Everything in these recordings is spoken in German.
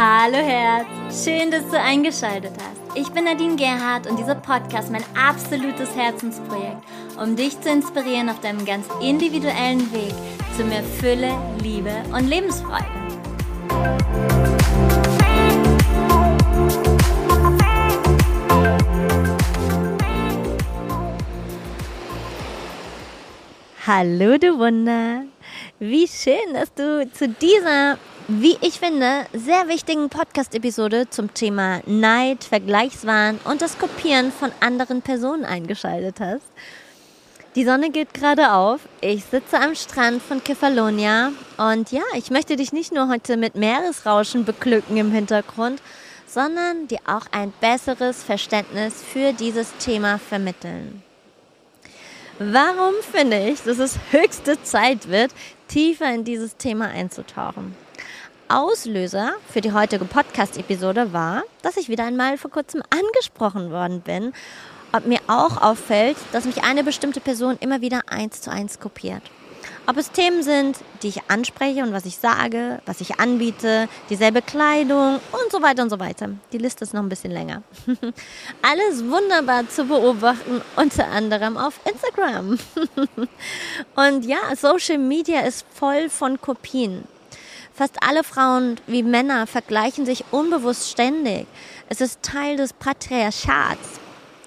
Hallo Herz, schön, dass du eingeschaltet hast. Ich bin Nadine Gerhardt und dieser Podcast mein absolutes Herzensprojekt, um dich zu inspirieren auf deinem ganz individuellen Weg zu mehr Fülle, Liebe und Lebensfreude. Hallo du Wunder! Wie schön, dass du zu dieser wie ich finde, sehr wichtigen Podcast-Episode zum Thema Neid, Vergleichswahn und das Kopieren von anderen Personen eingeschaltet hast. Die Sonne geht gerade auf. Ich sitze am Strand von Kefalonia und ja, ich möchte dich nicht nur heute mit Meeresrauschen beglücken im Hintergrund, sondern dir auch ein besseres Verständnis für dieses Thema vermitteln. Warum finde ich, dass es höchste Zeit wird, tiefer in dieses Thema einzutauchen? Auslöser für die heutige Podcast-Episode war, dass ich wieder einmal vor kurzem angesprochen worden bin, ob mir auch auffällt, dass mich eine bestimmte Person immer wieder eins zu eins kopiert. Ob es Themen sind, die ich anspreche und was ich sage, was ich anbiete, dieselbe Kleidung und so weiter und so weiter. Die Liste ist noch ein bisschen länger. Alles wunderbar zu beobachten, unter anderem auf Instagram. und ja, Social Media ist voll von Kopien. Fast alle Frauen wie Männer vergleichen sich unbewusst ständig. Es ist Teil des Patriarchats.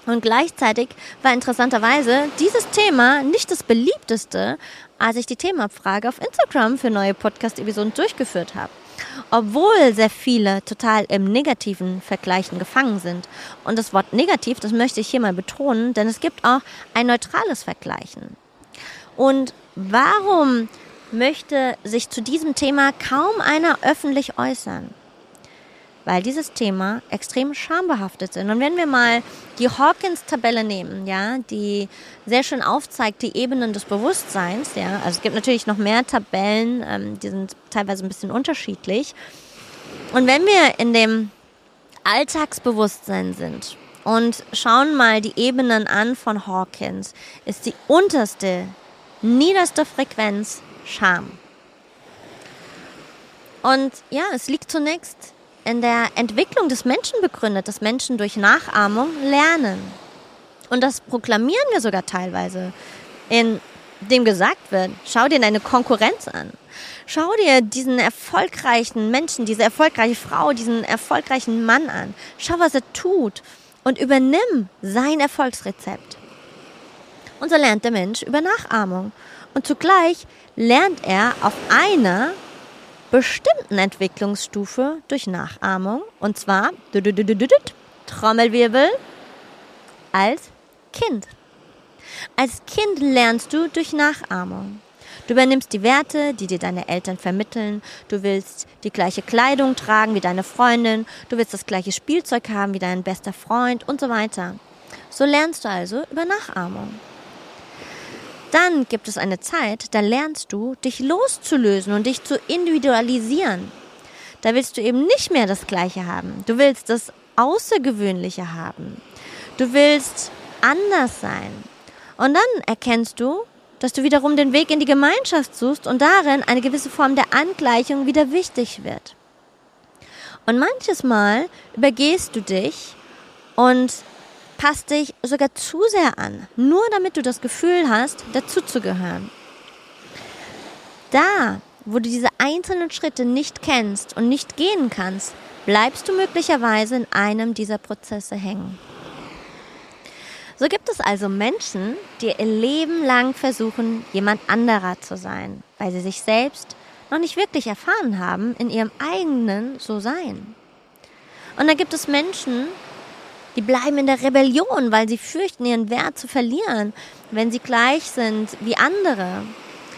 Und gleichzeitig war interessanterweise dieses Thema nicht das beliebteste, als ich die Themabfrage auf Instagram für neue Podcast-Episoden durchgeführt habe. Obwohl sehr viele total im negativen Vergleichen gefangen sind. Und das Wort negativ, das möchte ich hier mal betonen, denn es gibt auch ein neutrales Vergleichen. Und warum möchte sich zu diesem Thema kaum einer öffentlich äußern, weil dieses Thema extrem schambehaftet ist. Und wenn wir mal die Hawkins-Tabelle nehmen, ja, die sehr schön aufzeigt die Ebenen des Bewusstseins, ja, also es gibt natürlich noch mehr Tabellen, ähm, die sind teilweise ein bisschen unterschiedlich. Und wenn wir in dem Alltagsbewusstsein sind und schauen mal die Ebenen an von Hawkins, ist die unterste, niederste Frequenz Scham. Und ja, es liegt zunächst in der Entwicklung des Menschen begründet, dass Menschen durch Nachahmung lernen. Und das proklamieren wir sogar teilweise, in dem gesagt wird, schau dir deine Konkurrenz an. Schau dir diesen erfolgreichen Menschen, diese erfolgreiche Frau, diesen erfolgreichen Mann an. Schau, was er tut und übernimm sein Erfolgsrezept. Und so lernt der Mensch über Nachahmung. Und zugleich lernt er auf einer bestimmten Entwicklungsstufe durch Nachahmung. Und zwar, Trommelwirbel, als Kind. Als Kind lernst du durch Nachahmung. Du übernimmst die Werte, die dir deine Eltern vermitteln. Du willst die gleiche Kleidung tragen wie deine Freundin. Du willst das gleiche Spielzeug haben wie dein bester Freund und so weiter. So lernst du also über Nachahmung. Dann gibt es eine Zeit, da lernst du, dich loszulösen und dich zu individualisieren. Da willst du eben nicht mehr das Gleiche haben. Du willst das Außergewöhnliche haben. Du willst anders sein. Und dann erkennst du, dass du wiederum den Weg in die Gemeinschaft suchst und darin eine gewisse Form der Angleichung wieder wichtig wird. Und manches Mal übergehst du dich und passt dich sogar zu sehr an, nur damit du das Gefühl hast, dazuzugehören. Da, wo du diese einzelnen Schritte nicht kennst und nicht gehen kannst, bleibst du möglicherweise in einem dieser Prozesse hängen. So gibt es also Menschen, die ihr Leben lang versuchen, jemand anderer zu sein, weil sie sich selbst noch nicht wirklich erfahren haben in ihrem eigenen So-Sein. Und da gibt es Menschen, die bleiben in der Rebellion, weil sie fürchten, ihren Wert zu verlieren, wenn sie gleich sind wie andere,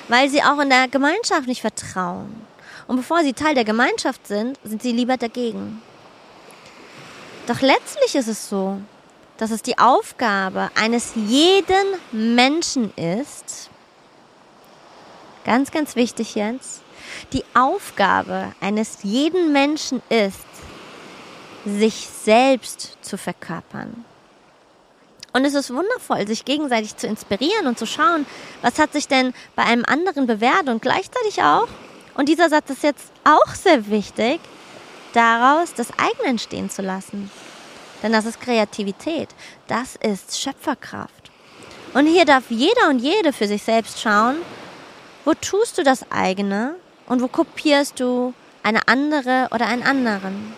weil sie auch in der Gemeinschaft nicht vertrauen. Und bevor sie Teil der Gemeinschaft sind, sind sie lieber dagegen. Doch letztlich ist es so, dass es die Aufgabe eines jeden Menschen ist, ganz, ganz wichtig jetzt, die Aufgabe eines jeden Menschen ist, sich selbst zu verkörpern. Und es ist wundervoll, sich gegenseitig zu inspirieren und zu schauen, was hat sich denn bei einem anderen bewährt und gleichzeitig auch, und dieser Satz ist jetzt auch sehr wichtig, daraus das eigene entstehen zu lassen. Denn das ist Kreativität, das ist Schöpferkraft. Und hier darf jeder und jede für sich selbst schauen, wo tust du das eigene und wo kopierst du eine andere oder einen anderen.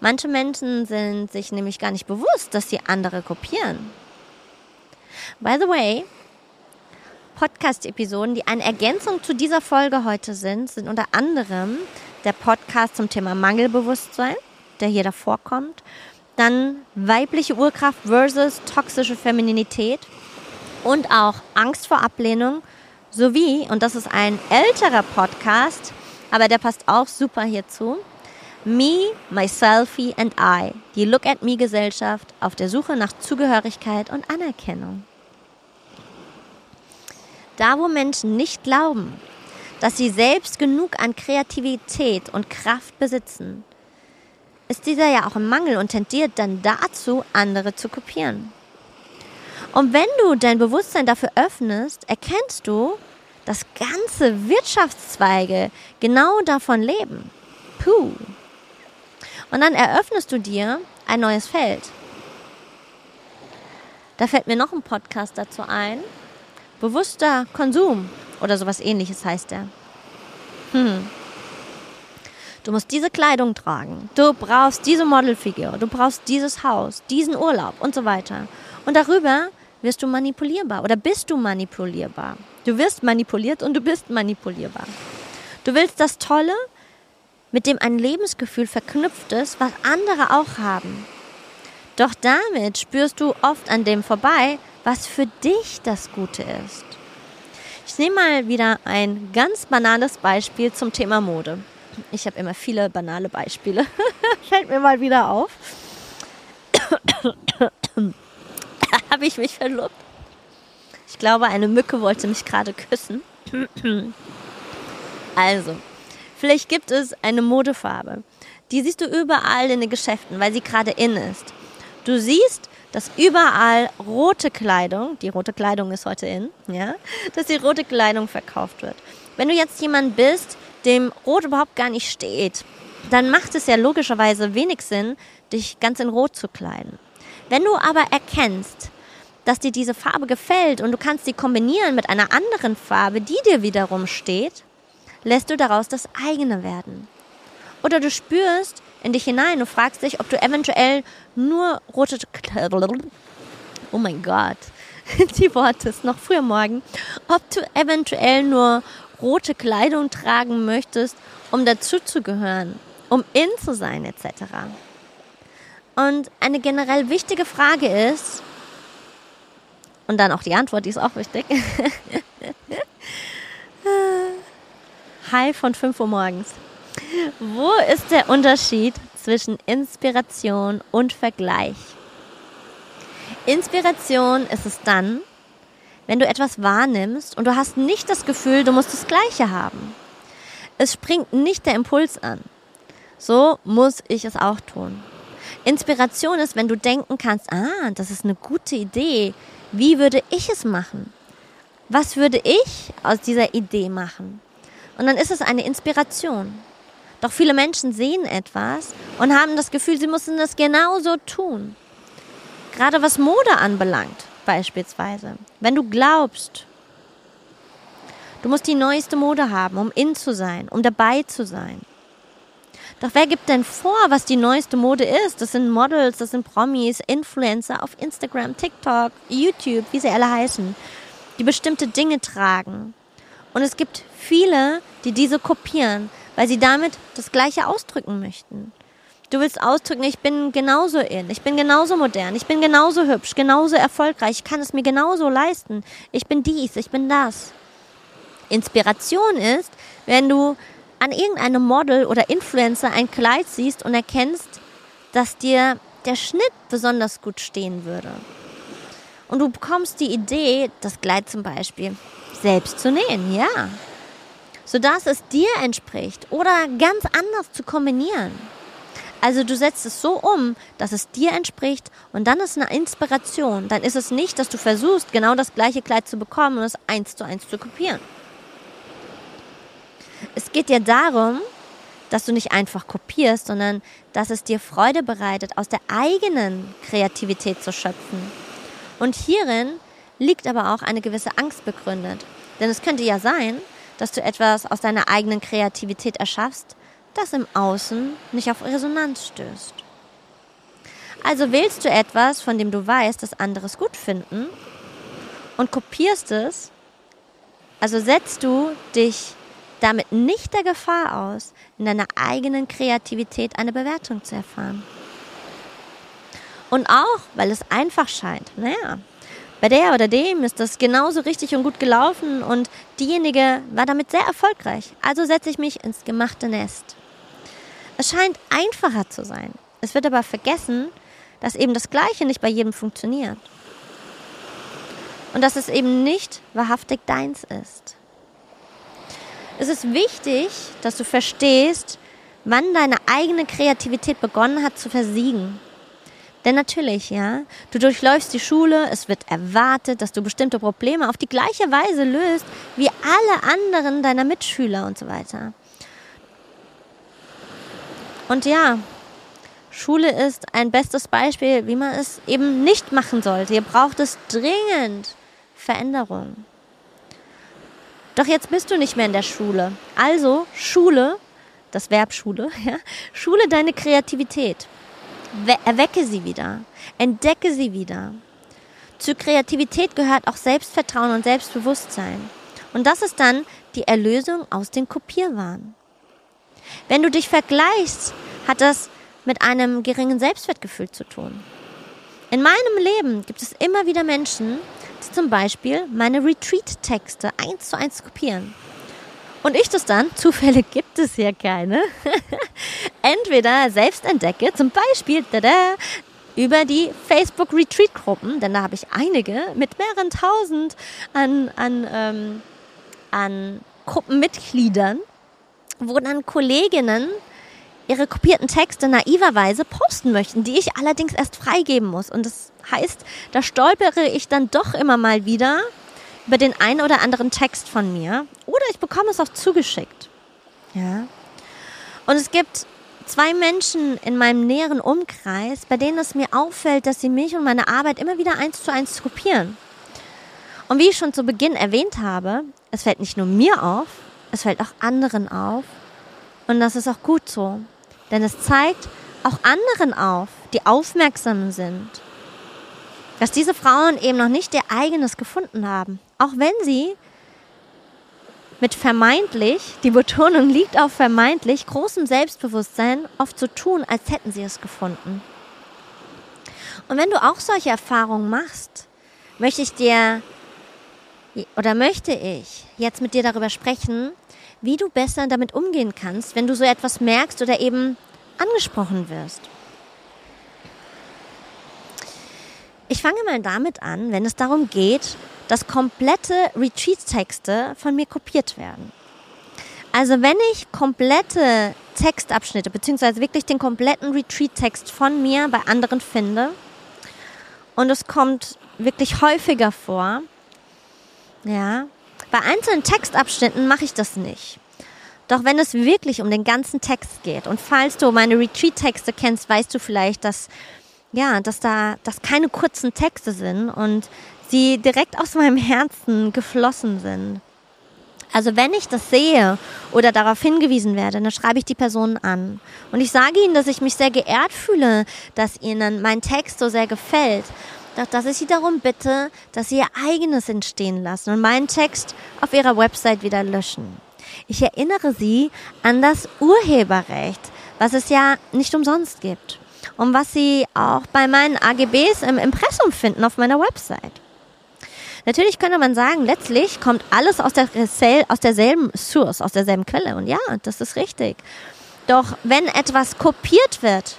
Manche Menschen sind sich nämlich gar nicht bewusst, dass sie andere kopieren. By the way, Podcast-Episoden, die eine Ergänzung zu dieser Folge heute sind, sind unter anderem der Podcast zum Thema Mangelbewusstsein, der hier davor kommt, dann weibliche Urkraft versus toxische Femininität und auch Angst vor Ablehnung sowie, und das ist ein älterer Podcast, aber der passt auch super hierzu, Me, Myselfie and I, die Look at Me Gesellschaft auf der Suche nach Zugehörigkeit und Anerkennung. Da, wo Menschen nicht glauben, dass sie selbst genug an Kreativität und Kraft besitzen, ist dieser ja auch im Mangel und tendiert dann dazu, andere zu kopieren. Und wenn du dein Bewusstsein dafür öffnest, erkennst du, dass ganze Wirtschaftszweige genau davon leben. Puh. Und dann eröffnest du dir ein neues Feld. Da fällt mir noch ein Podcast dazu ein. Bewusster Konsum oder sowas ähnliches heißt er. Hm. Du musst diese Kleidung tragen. Du brauchst diese Modelfigur. Du brauchst dieses Haus, diesen Urlaub und so weiter. Und darüber wirst du manipulierbar oder bist du manipulierbar. Du wirst manipuliert und du bist manipulierbar. Du willst das Tolle, mit dem ein Lebensgefühl verknüpft ist, was andere auch haben. Doch damit spürst du oft an dem vorbei, was für dich das Gute ist. Ich nehme mal wieder ein ganz banales Beispiel zum Thema Mode. Ich habe immer viele banale Beispiele. Fällt mir mal wieder auf. habe ich mich verlobt. Ich glaube, eine Mücke wollte mich gerade küssen. also, Vielleicht gibt es eine Modefarbe. Die siehst du überall in den Geschäften, weil sie gerade in ist. Du siehst, dass überall rote Kleidung, die rote Kleidung ist heute in, ja, dass die rote Kleidung verkauft wird. Wenn du jetzt jemand bist, dem Rot überhaupt gar nicht steht, dann macht es ja logischerweise wenig Sinn, dich ganz in Rot zu kleiden. Wenn du aber erkennst, dass dir diese Farbe gefällt und du kannst sie kombinieren mit einer anderen Farbe, die dir wiederum steht, lässt du daraus das eigene werden. Oder du spürst in dich hinein und fragst dich, ob du eventuell nur rote Oh mein Gott, die Worte ist noch früher morgen. Ob du eventuell nur rote Kleidung tragen möchtest, um dazuzugehören, um in zu sein etc. Und eine generell wichtige Frage ist, und dann auch die Antwort, die ist auch wichtig. Hi von 5 Uhr morgens. Wo ist der Unterschied zwischen Inspiration und Vergleich? Inspiration ist es dann, wenn du etwas wahrnimmst und du hast nicht das Gefühl, du musst das Gleiche haben. Es springt nicht der Impuls an. So muss ich es auch tun. Inspiration ist, wenn du denken kannst, ah, das ist eine gute Idee. Wie würde ich es machen? Was würde ich aus dieser Idee machen? Und dann ist es eine Inspiration. Doch viele Menschen sehen etwas und haben das Gefühl, sie müssen das genauso tun. Gerade was Mode anbelangt, beispielsweise. Wenn du glaubst, du musst die neueste Mode haben, um in zu sein, um dabei zu sein. Doch wer gibt denn vor, was die neueste Mode ist? Das sind Models, das sind Promis, Influencer auf Instagram, TikTok, YouTube, wie sie alle heißen, die bestimmte Dinge tragen. Und es gibt viele, die diese kopieren, weil sie damit das Gleiche ausdrücken möchten. Du willst ausdrücken, ich bin genauso in, ich bin genauso modern, ich bin genauso hübsch, genauso erfolgreich, ich kann es mir genauso leisten. Ich bin dies, ich bin das. Inspiration ist, wenn du an irgendeinem Model oder Influencer ein Kleid siehst und erkennst, dass dir der Schnitt besonders gut stehen würde. Und du bekommst die Idee, das Kleid zum Beispiel selbst zu nähen, ja. Sodass es dir entspricht oder ganz anders zu kombinieren. Also du setzt es so um, dass es dir entspricht und dann ist eine Inspiration. Dann ist es nicht, dass du versuchst, genau das gleiche Kleid zu bekommen und es eins zu eins zu kopieren. Es geht dir darum, dass du nicht einfach kopierst, sondern dass es dir Freude bereitet, aus der eigenen Kreativität zu schöpfen. Und hierin liegt aber auch eine gewisse Angst begründet. Denn es könnte ja sein, dass du etwas aus deiner eigenen Kreativität erschaffst, das im Außen nicht auf Resonanz stößt. Also wählst du etwas, von dem du weißt, dass andere es gut finden und kopierst es, also setzt du dich damit nicht der Gefahr aus, in deiner eigenen Kreativität eine Bewertung zu erfahren. Und auch, weil es einfach scheint, naja, bei der oder dem ist das genauso richtig und gut gelaufen und diejenige war damit sehr erfolgreich. Also setze ich mich ins gemachte Nest. Es scheint einfacher zu sein. Es wird aber vergessen, dass eben das Gleiche nicht bei jedem funktioniert. Und dass es eben nicht wahrhaftig deins ist. Es ist wichtig, dass du verstehst, wann deine eigene Kreativität begonnen hat zu versiegen. Denn natürlich, ja, du durchläufst die Schule, es wird erwartet, dass du bestimmte Probleme auf die gleiche Weise löst wie alle anderen deiner Mitschüler und so weiter. Und ja, Schule ist ein bestes Beispiel, wie man es eben nicht machen sollte. Hier braucht es dringend Veränderung. Doch jetzt bist du nicht mehr in der Schule. Also Schule, das Verb Schule, ja, Schule deine Kreativität. Erwecke sie wieder. Entdecke sie wieder. Zur Kreativität gehört auch Selbstvertrauen und Selbstbewusstsein. Und das ist dann die Erlösung aus den Kopierwahn. Wenn du dich vergleichst, hat das mit einem geringen Selbstwertgefühl zu tun. In meinem Leben gibt es immer wieder Menschen, die zum Beispiel meine Retreat-Texte eins zu eins kopieren. Und ich das dann, zufällig gibt es hier keine, entweder selbst entdecke, zum Beispiel tada, über die Facebook Retreat Gruppen, denn da habe ich einige mit mehreren tausend an, an, ähm, an Gruppenmitgliedern, wo dann Kolleginnen ihre kopierten Texte naiverweise posten möchten, die ich allerdings erst freigeben muss. Und das heißt, da stolpere ich dann doch immer mal wieder über den einen oder anderen Text von mir oder ich bekomme es auch zugeschickt. Ja. Und es gibt zwei Menschen in meinem näheren Umkreis, bei denen es mir auffällt, dass sie mich und meine Arbeit immer wieder eins zu eins kopieren. Und wie ich schon zu Beginn erwähnt habe, es fällt nicht nur mir auf, es fällt auch anderen auf. Und das ist auch gut so. Denn es zeigt auch anderen auf, die aufmerksam sind, dass diese Frauen eben noch nicht ihr eigenes gefunden haben. Auch wenn sie mit vermeintlich, die Betonung liegt auf vermeintlich, großem Selbstbewusstsein oft so tun, als hätten sie es gefunden. Und wenn du auch solche Erfahrungen machst, möchte ich dir oder möchte ich jetzt mit dir darüber sprechen, wie du besser damit umgehen kannst, wenn du so etwas merkst oder eben angesprochen wirst. Ich fange mal damit an, wenn es darum geht, dass komplette Retreat-Texte von mir kopiert werden. Also wenn ich komplette Textabschnitte, beziehungsweise wirklich den kompletten Retreat-Text von mir bei anderen finde, und es kommt wirklich häufiger vor, ja, bei einzelnen Textabschnitten mache ich das nicht. Doch wenn es wirklich um den ganzen Text geht und falls du meine Retreat-Texte kennst, weißt du vielleicht, dass ja, dass da, dass keine kurzen Texte sind und sie direkt aus meinem Herzen geflossen sind. Also wenn ich das sehe oder darauf hingewiesen werde, dann schreibe ich die Person an. Und ich sage ihnen, dass ich mich sehr geehrt fühle, dass ihnen mein Text so sehr gefällt doch dass ich Sie darum bitte, dass Sie Ihr eigenes entstehen lassen und meinen Text auf Ihrer Website wieder löschen. Ich erinnere Sie an das Urheberrecht, was es ja nicht umsonst gibt und was Sie auch bei meinen AGBs im Impressum finden auf meiner Website. Natürlich könnte man sagen, letztlich kommt alles aus, der, aus derselben Source, aus derselben Quelle. Und ja, das ist richtig. Doch wenn etwas kopiert wird,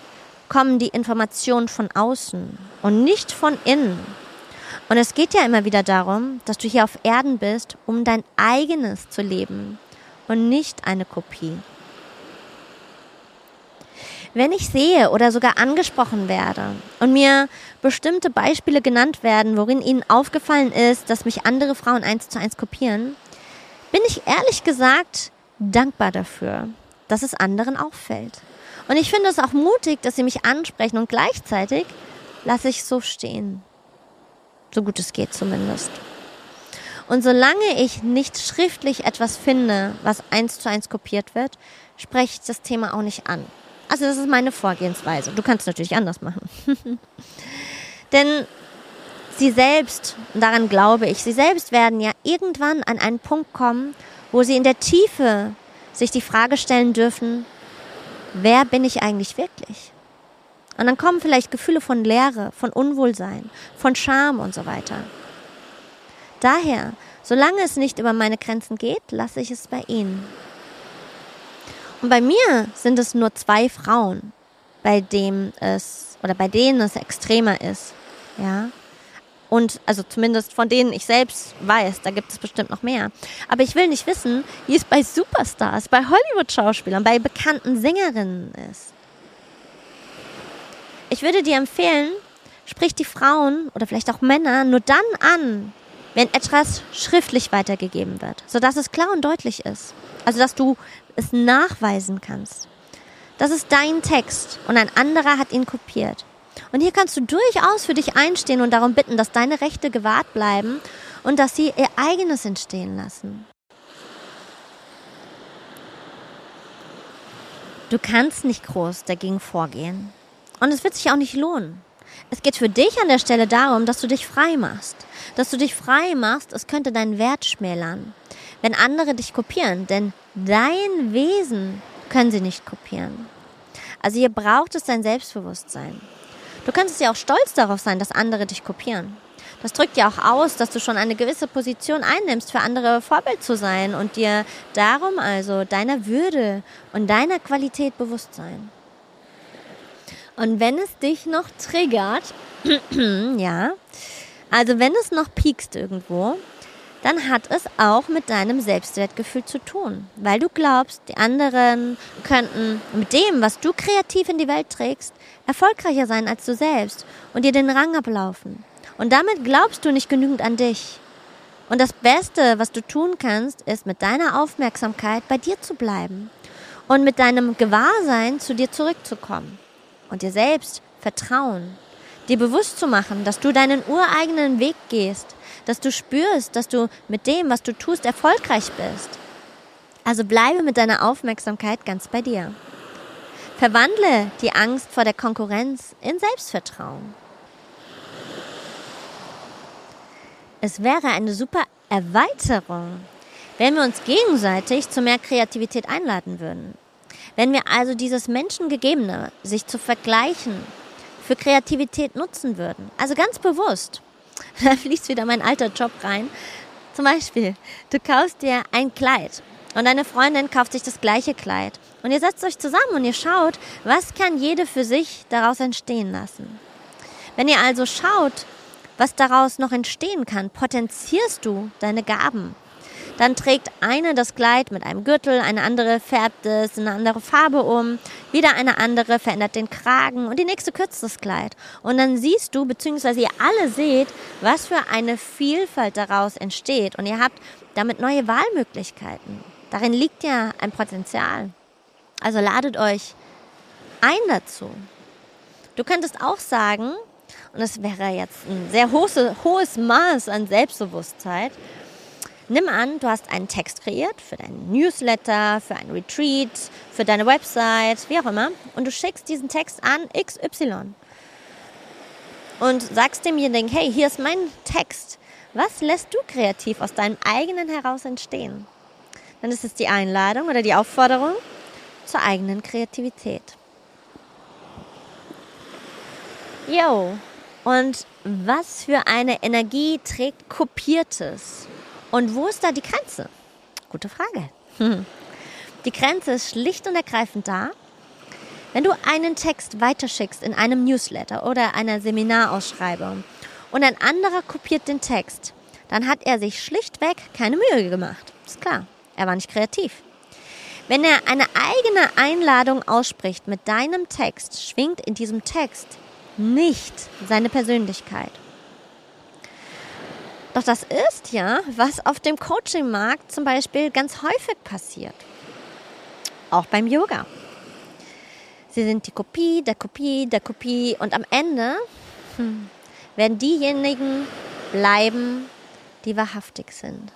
kommen die Informationen von außen und nicht von innen. Und es geht ja immer wieder darum, dass du hier auf Erden bist, um dein eigenes zu leben und nicht eine Kopie. Wenn ich sehe oder sogar angesprochen werde und mir bestimmte Beispiele genannt werden, worin ihnen aufgefallen ist, dass mich andere Frauen eins zu eins kopieren, bin ich ehrlich gesagt dankbar dafür. dass es anderen auffällt. Und ich finde es auch mutig, dass sie mich ansprechen und gleichzeitig lasse ich so stehen. So gut es geht zumindest. Und solange ich nicht schriftlich etwas finde, was eins zu eins kopiert wird, spreche ich das Thema auch nicht an. Also das ist meine Vorgehensweise. Du kannst es natürlich anders machen. Denn sie selbst, und daran glaube ich, sie selbst werden ja irgendwann an einen Punkt kommen, wo sie in der Tiefe sich die Frage stellen dürfen, wer bin ich eigentlich wirklich? Und dann kommen vielleicht Gefühle von Leere, von Unwohlsein, von Scham und so weiter. Daher, solange es nicht über meine Grenzen geht, lasse ich es bei ihnen. Und bei mir sind es nur zwei Frauen, bei dem es oder bei denen es extremer ist. Ja. Und also zumindest von denen ich selbst weiß, da gibt es bestimmt noch mehr. Aber ich will nicht wissen, wie es bei Superstars, bei Hollywood-Schauspielern, bei bekannten Sängerinnen ist. Ich würde dir empfehlen, sprich die Frauen oder vielleicht auch Männer nur dann an, wenn etwas schriftlich weitergegeben wird, sodass es klar und deutlich ist. Also dass du es nachweisen kannst. Das ist dein Text und ein anderer hat ihn kopiert. Und hier kannst du durchaus für dich einstehen und darum bitten, dass deine Rechte gewahrt bleiben und dass sie ihr eigenes entstehen lassen. Du kannst nicht groß dagegen vorgehen. Und es wird sich auch nicht lohnen. Es geht für dich an der Stelle darum, dass du dich frei machst. Dass du dich frei machst, es könnte deinen Wert schmälern. Wenn andere dich kopieren, denn dein Wesen können sie nicht kopieren. Also hier braucht es dein Selbstbewusstsein. Du kannst ja auch stolz darauf sein, dass andere dich kopieren. Das drückt ja auch aus, dass du schon eine gewisse Position einnimmst, für andere Vorbild zu sein und dir darum also deiner Würde und deiner Qualität bewusst sein. Und wenn es dich noch triggert, ja, also wenn es noch piekst irgendwo, dann hat es auch mit deinem Selbstwertgefühl zu tun, weil du glaubst, die anderen könnten mit dem, was du kreativ in die Welt trägst, erfolgreicher sein als du selbst und dir den Rang ablaufen. Und damit glaubst du nicht genügend an dich. Und das Beste, was du tun kannst, ist mit deiner Aufmerksamkeit bei dir zu bleiben und mit deinem Gewahrsein zu dir zurückzukommen und dir selbst vertrauen, dir bewusst zu machen, dass du deinen ureigenen Weg gehst dass du spürst, dass du mit dem, was du tust, erfolgreich bist. Also bleibe mit deiner Aufmerksamkeit ganz bei dir. Verwandle die Angst vor der Konkurrenz in Selbstvertrauen. Es wäre eine super Erweiterung, wenn wir uns gegenseitig zu mehr Kreativität einladen würden. Wenn wir also dieses Menschengegebene, sich zu vergleichen, für Kreativität nutzen würden. Also ganz bewusst. da fließt wieder mein alter Job rein. Zum Beispiel, du kaufst dir ein Kleid und deine Freundin kauft sich das gleiche Kleid. Und ihr setzt euch zusammen und ihr schaut, was kann jede für sich daraus entstehen lassen. Wenn ihr also schaut, was daraus noch entstehen kann, potenzierst du deine Gaben dann trägt eine das Kleid mit einem Gürtel, eine andere färbt es in eine andere Farbe um, wieder eine andere verändert den Kragen und die nächste kürzt das Kleid. Und dann siehst du, beziehungsweise ihr alle seht, was für eine Vielfalt daraus entsteht. Und ihr habt damit neue Wahlmöglichkeiten. Darin liegt ja ein Potenzial. Also ladet euch ein dazu. Du könntest auch sagen, und das wäre jetzt ein sehr hohes, hohes Maß an Selbstbewusstheit, Nimm an, du hast einen Text kreiert für deinen Newsletter, für ein Retreat, für deine Website, wie auch immer, und du schickst diesen Text an XY und sagst demjenigen, hey, hier ist mein Text. Was lässt du kreativ aus deinem eigenen heraus entstehen? Dann ist es die Einladung oder die Aufforderung zur eigenen Kreativität. Yo, und was für eine Energie trägt Kopiertes? Und wo ist da die Grenze? Gute Frage. Die Grenze ist schlicht und ergreifend da, wenn du einen Text weiterschickst in einem Newsletter oder einer Seminarausschreibung und ein anderer kopiert den Text, dann hat er sich schlichtweg keine Mühe gemacht. Ist klar, er war nicht kreativ. Wenn er eine eigene Einladung ausspricht mit deinem Text, schwingt in diesem Text nicht seine Persönlichkeit. Doch das ist ja, was auf dem Coaching-Markt zum Beispiel ganz häufig passiert. auch beim Yoga. Sie sind die Kopie der Kopie der Kopie und am Ende hm, werden diejenigen bleiben, die wahrhaftig sind.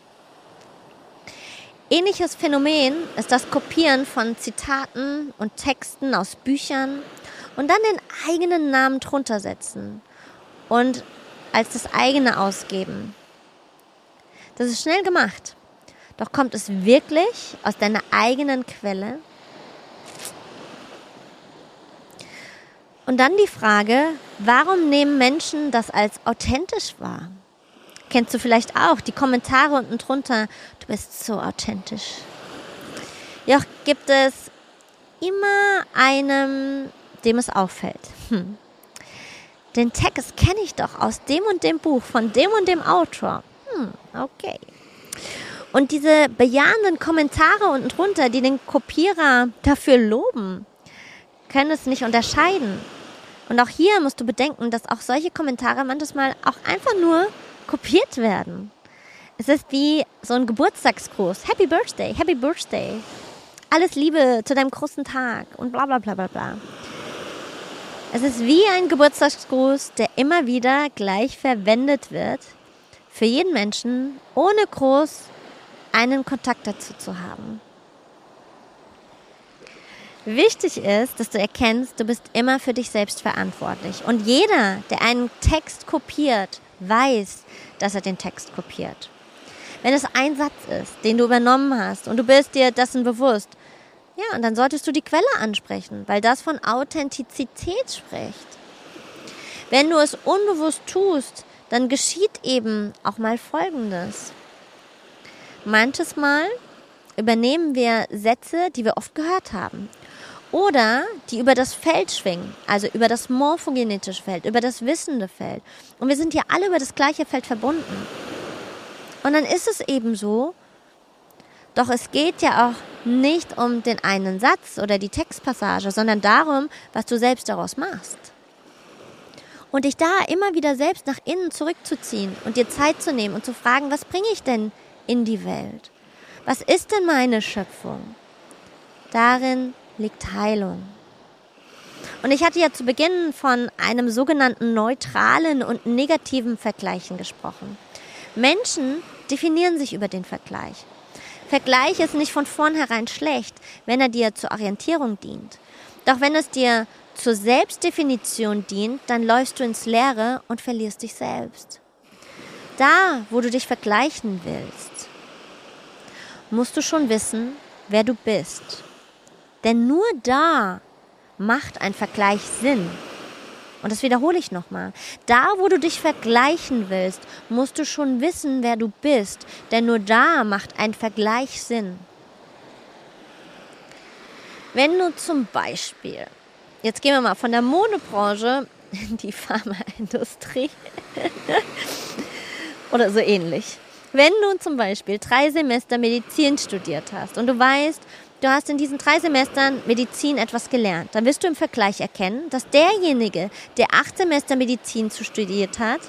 Ähnliches Phänomen ist das Kopieren von Zitaten und Texten aus Büchern und dann den eigenen Namen drunter setzen und als das eigene ausgeben. Das ist schnell gemacht. Doch kommt es wirklich aus deiner eigenen Quelle? Und dann die Frage, warum nehmen Menschen das als authentisch wahr? Kennst du vielleicht auch die Kommentare unten drunter, du bist so authentisch. Ja, gibt es immer einem, dem es auffällt. Hm. Den Text kenne ich doch aus dem und dem Buch von dem und dem Autor. Hm, okay. Und diese bejahenden Kommentare unten drunter, die den Kopierer dafür loben, können es nicht unterscheiden. Und auch hier musst du bedenken, dass auch solche Kommentare manchmal auch einfach nur kopiert werden. Es ist wie so ein Geburtstagsgruß. Happy Birthday, Happy Birthday. Alles Liebe zu deinem großen Tag und bla bla bla bla bla. Es ist wie ein Geburtstagsgruß, der immer wieder gleich verwendet wird für jeden Menschen, ohne groß einen Kontakt dazu zu haben. Wichtig ist, dass du erkennst, du bist immer für dich selbst verantwortlich. Und jeder, der einen Text kopiert, weiß, dass er den Text kopiert. Wenn es ein Satz ist, den du übernommen hast und du bist dir dessen bewusst, ja, und dann solltest du die Quelle ansprechen, weil das von Authentizität spricht. Wenn du es unbewusst tust, dann geschieht eben auch mal Folgendes. Manches Mal übernehmen wir Sätze, die wir oft gehört haben. Oder die über das Feld schwingen, also über das morphogenetische Feld, über das wissende Feld. Und wir sind ja alle über das gleiche Feld verbunden. Und dann ist es eben so, doch es geht ja auch nicht um den einen Satz oder die Textpassage, sondern darum, was du selbst daraus machst. Und dich da immer wieder selbst nach innen zurückzuziehen und dir Zeit zu nehmen und zu fragen, was bringe ich denn in die Welt? Was ist denn meine Schöpfung? Darin liegt Heilung. Und ich hatte ja zu Beginn von einem sogenannten neutralen und negativen Vergleichen gesprochen. Menschen definieren sich über den Vergleich. Vergleich ist nicht von vornherein schlecht, wenn er dir zur Orientierung dient. Doch wenn es dir zur Selbstdefinition dient, dann läufst du ins Leere und verlierst dich selbst. Da, wo du dich vergleichen willst, musst du schon wissen, wer du bist denn nur da macht ein Vergleich Sinn. Und das wiederhole ich nochmal. Da, wo du dich vergleichen willst, musst du schon wissen, wer du bist. Denn nur da macht ein Vergleich Sinn. Wenn du zum Beispiel, jetzt gehen wir mal von der Modebranche in die Pharmaindustrie oder so ähnlich. Wenn du zum Beispiel drei Semester Medizin studiert hast und du weißt, du hast in diesen drei Semestern Medizin etwas gelernt, dann wirst du im Vergleich erkennen, dass derjenige, der acht Semester Medizin zu studiert hat,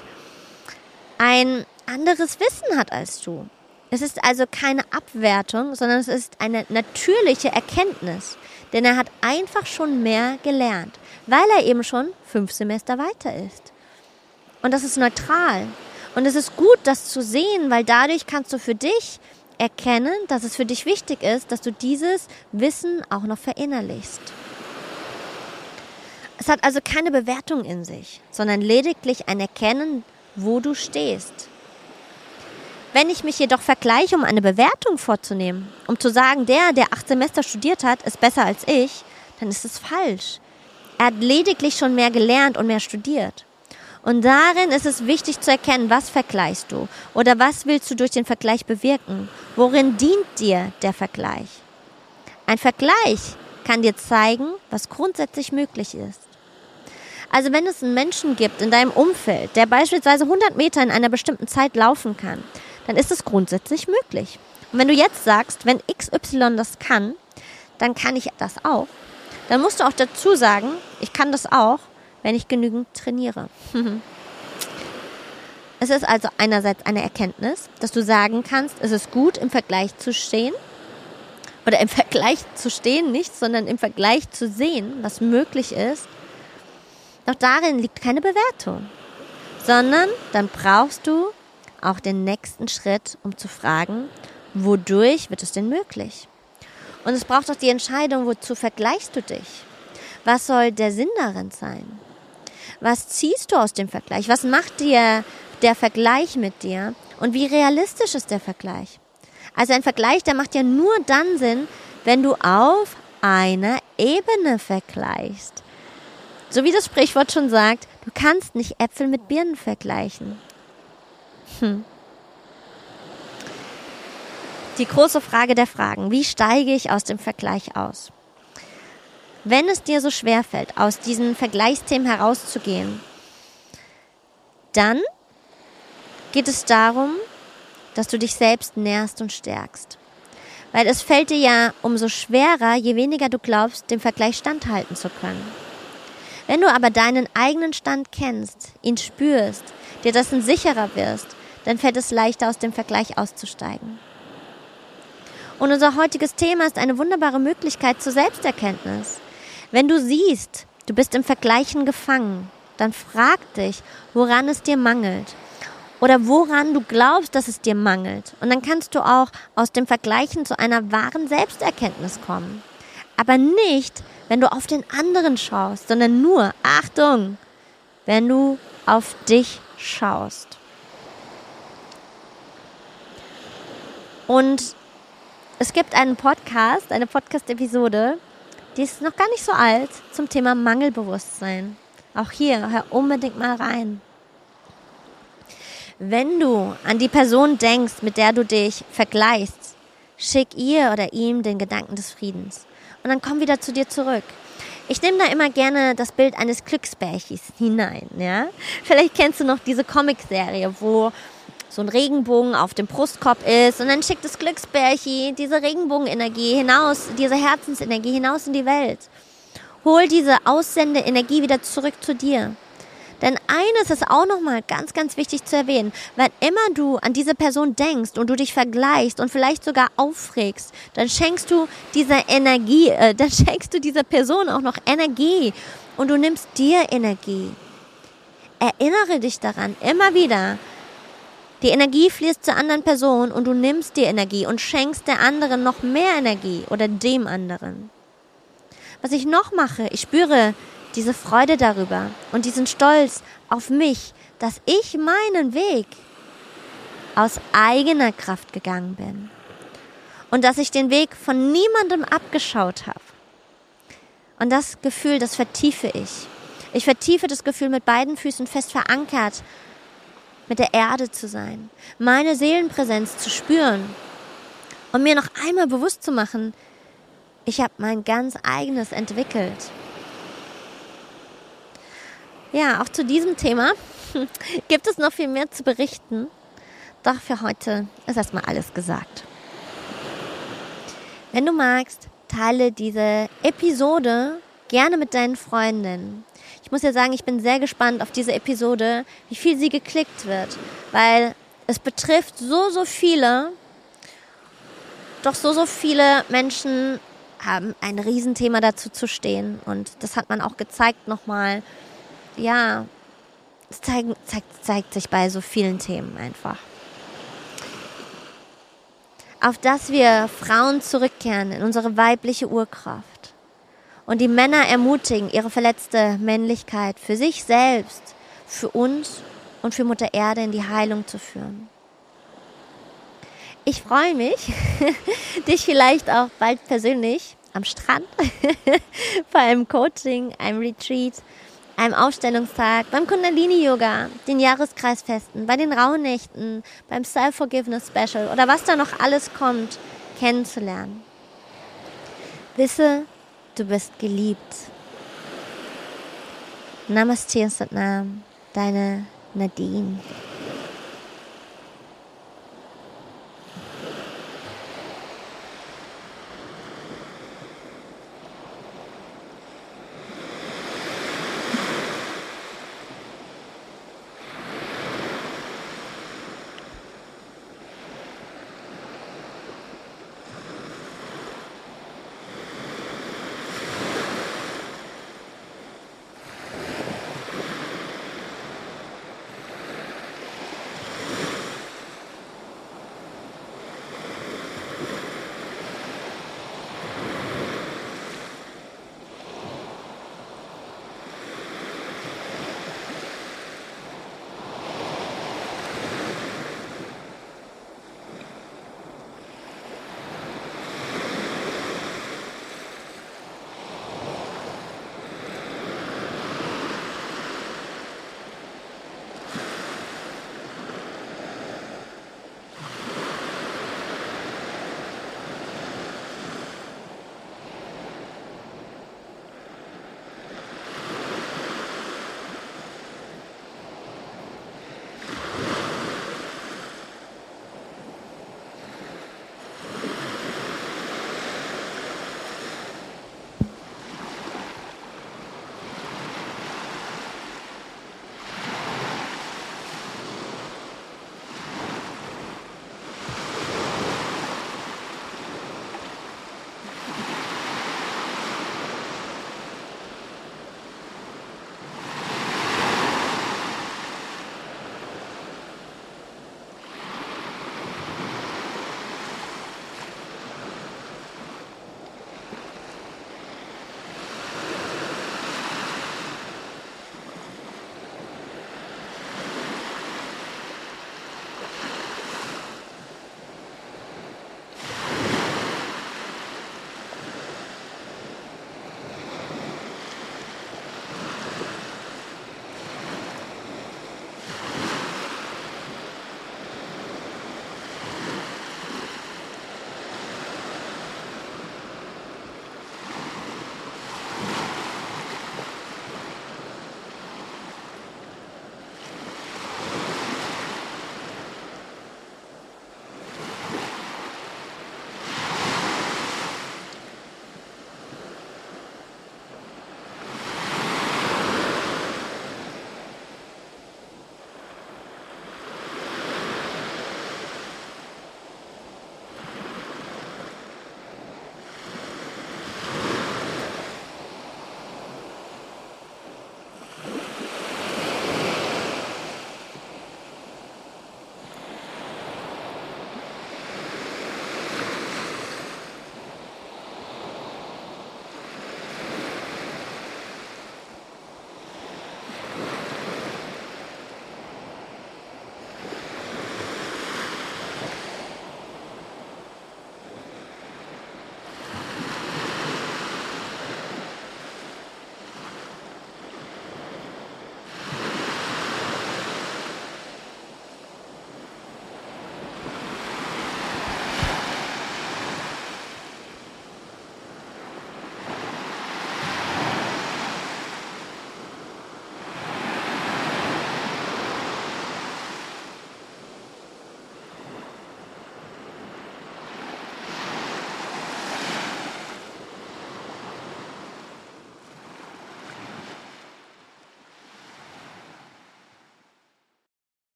ein anderes Wissen hat als du. Es ist also keine Abwertung, sondern es ist eine natürliche Erkenntnis. Denn er hat einfach schon mehr gelernt, weil er eben schon fünf Semester weiter ist. Und das ist neutral. Und es ist gut, das zu sehen, weil dadurch kannst du für dich erkennen, dass es für dich wichtig ist, dass du dieses Wissen auch noch verinnerlichst. Es hat also keine Bewertung in sich, sondern lediglich ein Erkennen, wo du stehst. Wenn ich mich jedoch vergleiche, um eine Bewertung vorzunehmen, um zu sagen, der, der acht Semester studiert hat, ist besser als ich, dann ist es falsch. Er hat lediglich schon mehr gelernt und mehr studiert. Und darin ist es wichtig zu erkennen, was vergleichst du oder was willst du durch den Vergleich bewirken? Worin dient dir der Vergleich? Ein Vergleich kann dir zeigen, was grundsätzlich möglich ist. Also wenn es einen Menschen gibt in deinem Umfeld, der beispielsweise 100 Meter in einer bestimmten Zeit laufen kann, dann ist es grundsätzlich möglich. Und wenn du jetzt sagst, wenn XY das kann, dann kann ich das auch, dann musst du auch dazu sagen, ich kann das auch, wenn ich genügend trainiere. es ist also einerseits eine Erkenntnis, dass du sagen kannst, es ist gut im Vergleich zu stehen oder im Vergleich zu stehen nicht, sondern im Vergleich zu sehen, was möglich ist, doch darin liegt keine Bewertung, sondern dann brauchst du auch den nächsten Schritt, um zu fragen, wodurch wird es denn möglich? Und es braucht auch die Entscheidung, wozu vergleichst du dich? Was soll der Sinn darin sein? Was ziehst du aus dem Vergleich? Was macht dir der Vergleich mit dir? Und wie realistisch ist der Vergleich? Also ein Vergleich, der macht ja nur dann Sinn, wenn du auf einer Ebene vergleichst. So wie das Sprichwort schon sagt, du kannst nicht Äpfel mit Birnen vergleichen. Hm. Die große Frage der Fragen, wie steige ich aus dem Vergleich aus? Wenn es dir so schwer fällt, aus diesen Vergleichsthemen herauszugehen, dann geht es darum, dass du dich selbst nährst und stärkst. Weil es fällt dir ja umso schwerer, je weniger du glaubst, dem Vergleich standhalten zu können. Wenn du aber deinen eigenen Stand kennst, ihn spürst, dir dessen sicherer wirst, dann fällt es leichter, aus dem Vergleich auszusteigen. Und unser heutiges Thema ist eine wunderbare Möglichkeit zur Selbsterkenntnis. Wenn du siehst, du bist im Vergleichen gefangen, dann frag dich, woran es dir mangelt. Oder woran du glaubst, dass es dir mangelt. Und dann kannst du auch aus dem Vergleichen zu einer wahren Selbsterkenntnis kommen. Aber nicht, wenn du auf den anderen schaust, sondern nur, Achtung, wenn du auf dich schaust. Und es gibt einen Podcast, eine Podcast-Episode, die ist noch gar nicht so alt zum Thema Mangelbewusstsein. Auch hier, hör unbedingt mal rein. Wenn du an die Person denkst, mit der du dich vergleichst, schick ihr oder ihm den Gedanken des Friedens. Und dann komm wieder zu dir zurück. Ich nehme da immer gerne das Bild eines Glücksbärchis hinein, ja? Vielleicht kennst du noch diese Comicserie, wo so ein Regenbogen auf dem Brustkorb ist und dann schickt das Glücksbärchi diese Regenbogenenergie hinaus, diese Herzensenergie hinaus in die Welt. Hol diese Aussendeenergie wieder zurück zu dir. Denn eines ist auch nochmal ganz, ganz wichtig zu erwähnen. Wenn immer du an diese Person denkst und du dich vergleichst und vielleicht sogar aufregst, dann schenkst du dieser Energie, äh, dann schenkst du dieser Person auch noch Energie und du nimmst dir Energie. Erinnere dich daran, immer wieder, die Energie fließt zur anderen Person und du nimmst die Energie und schenkst der anderen noch mehr Energie oder dem anderen. Was ich noch mache, ich spüre diese Freude darüber und diesen Stolz auf mich, dass ich meinen Weg aus eigener Kraft gegangen bin und dass ich den Weg von niemandem abgeschaut habe. Und das Gefühl, das vertiefe ich. Ich vertiefe das Gefühl mit beiden Füßen fest verankert mit der Erde zu sein, meine Seelenpräsenz zu spüren und mir noch einmal bewusst zu machen, ich habe mein ganz eigenes entwickelt. Ja, auch zu diesem Thema gibt es noch viel mehr zu berichten. Doch für heute ist erstmal alles gesagt. Wenn du magst, teile diese Episode gerne mit deinen Freundinnen. Ich muss ja sagen, ich bin sehr gespannt auf diese Episode, wie viel sie geklickt wird, weil es betrifft so, so viele, doch so, so viele Menschen haben ein Riesenthema dazu zu stehen und das hat man auch gezeigt nochmal. Ja, es zeigt, zeigt, zeigt sich bei so vielen Themen einfach. Auf dass wir Frauen zurückkehren in unsere weibliche Urkraft und die Männer ermutigen, ihre verletzte Männlichkeit für sich selbst, für uns und für Mutter Erde in die Heilung zu führen. Ich freue mich, dich vielleicht auch bald persönlich am Strand, bei einem Coaching, einem Retreat, einem Aufstellungstag, beim Kundalini-Yoga, den Jahreskreisfesten, bei den Rauhnächten, beim Self-Forgiveness Special oder was da noch alles kommt, kennenzulernen. Wisse, Du bist geliebt. Namaste und Satnam, deine Nadine.